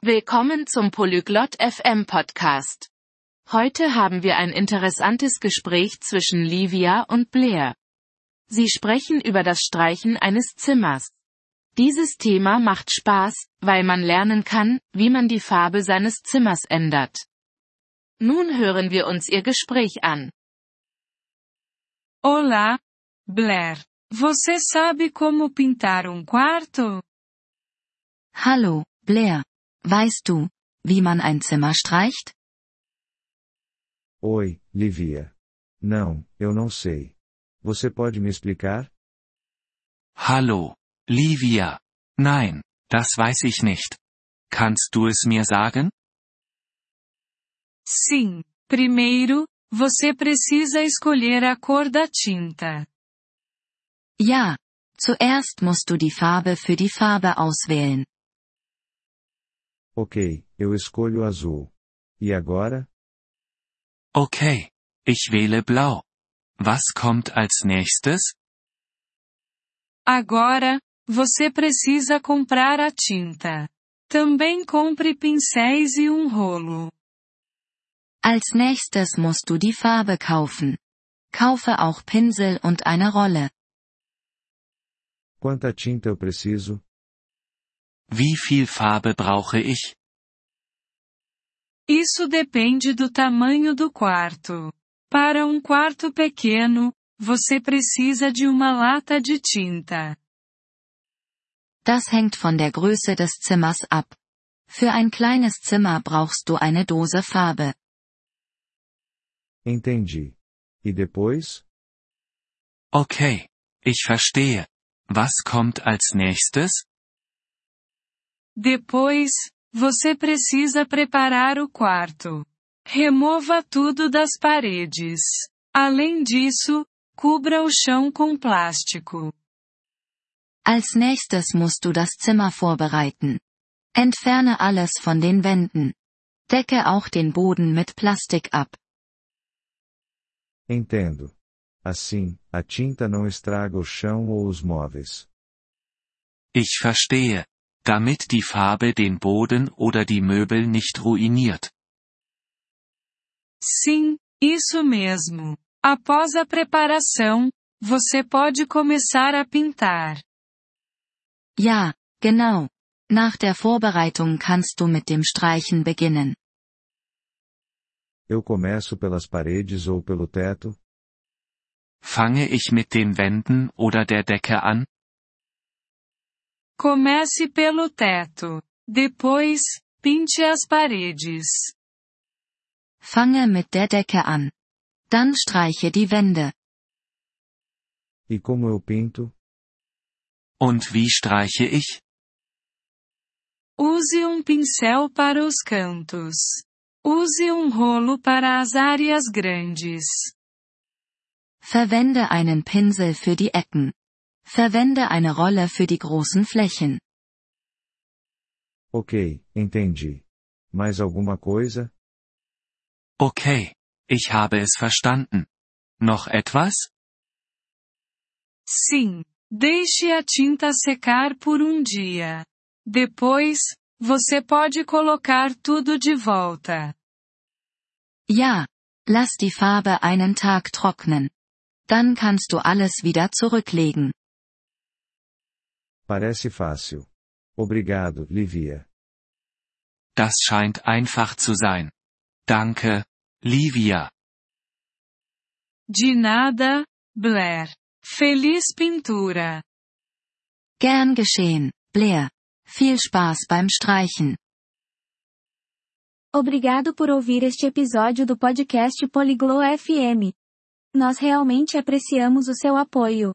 Willkommen zum Polyglot FM Podcast. Heute haben wir ein interessantes Gespräch zwischen Livia und Blair. Sie sprechen über das Streichen eines Zimmers. Dieses Thema macht Spaß, weil man lernen kann, wie man die Farbe seines Zimmers ändert. Nun hören wir uns ihr Gespräch an. Olá, Blair. Você sabe como pintar um quarto? Hallo, Blair. Weißt du, wie man ein Zimmer streicht? Oi, Livia. Não, eu não sei. Você pode me explicar? Hallo, Livia. Nein, das weiß ich nicht. Kannst du es mir sagen? Sim. Primeiro, você precisa escolher a cor da tinta. Ja. Zuerst musst du die Farbe für die Farbe auswählen. Ok, eu escolho azul. E agora? Okay. Ich wähle blau. Was kommt als nächstes? Agora, você precisa comprar a tinta. Também compre pincéis e um rolo. Als nächstes musst du die Farbe kaufen. Kaufe auch Pinsel und eine Rolle. Quanta tinta eu preciso? Wie viel Farbe brauche ich? Isso depende do tamanho do quarto. Para um quarto pequeno, você precisa de uma lata de tinta. Das hängt von der Größe des Zimmers ab. Für ein kleines Zimmer brauchst du eine Dose Farbe. Entendi. E depois? Okay. Ich verstehe. Was kommt als nächstes? Depois, você precisa preparar o quarto. Remova tudo das paredes. Além disso, cubra o chão com plástico. Als nächstes musst du das Zimmer vorbereiten. Entferne alles von den Wänden. Decke auch den Boden mit Plastik ab. Entendo. Assim, a tinta não estraga o chão ou os móveis. Ich verstehe. Damit die Farbe den Boden oder die Möbel nicht ruiniert. Sim, isso mesmo. Após a preparação, você pode começar a pintar. Ja, genau. Nach der Vorbereitung kannst du mit dem Streichen beginnen. Eu começo pelas paredes ou pelo teto? Fange ich mit den Wänden oder der Decke an? Comece pelo teto. Depois, pinte as paredes. Fange mit der Decke an. Dann streiche die Wände. E como eu pinto? Und wie streiche ich? Use um pincel para os cantos. Use um rolo para as áreas grandes. Verwende einen Pinsel für die Ecken. Verwende eine Rolle für die großen Flächen. Ok, entendi. Mais alguma coisa? Okay. Ich habe es verstanden. Noch etwas? Sim. Deixe a tinta secar por um dia. Depois, você pode colocar tudo de volta. Ja. Lass die Farbe einen Tag trocknen. Dann kannst du alles wieder zurücklegen. Parece fácil. Obrigado, Livia. Das scheint einfach zu sein. Danke, Livia. De nada, Blair. Feliz pintura. Gern geschehen, Blair. Viel Spaß beim Streichen. Obrigado por ouvir este episódio do podcast Poliglo FM. Nós realmente apreciamos o seu apoio.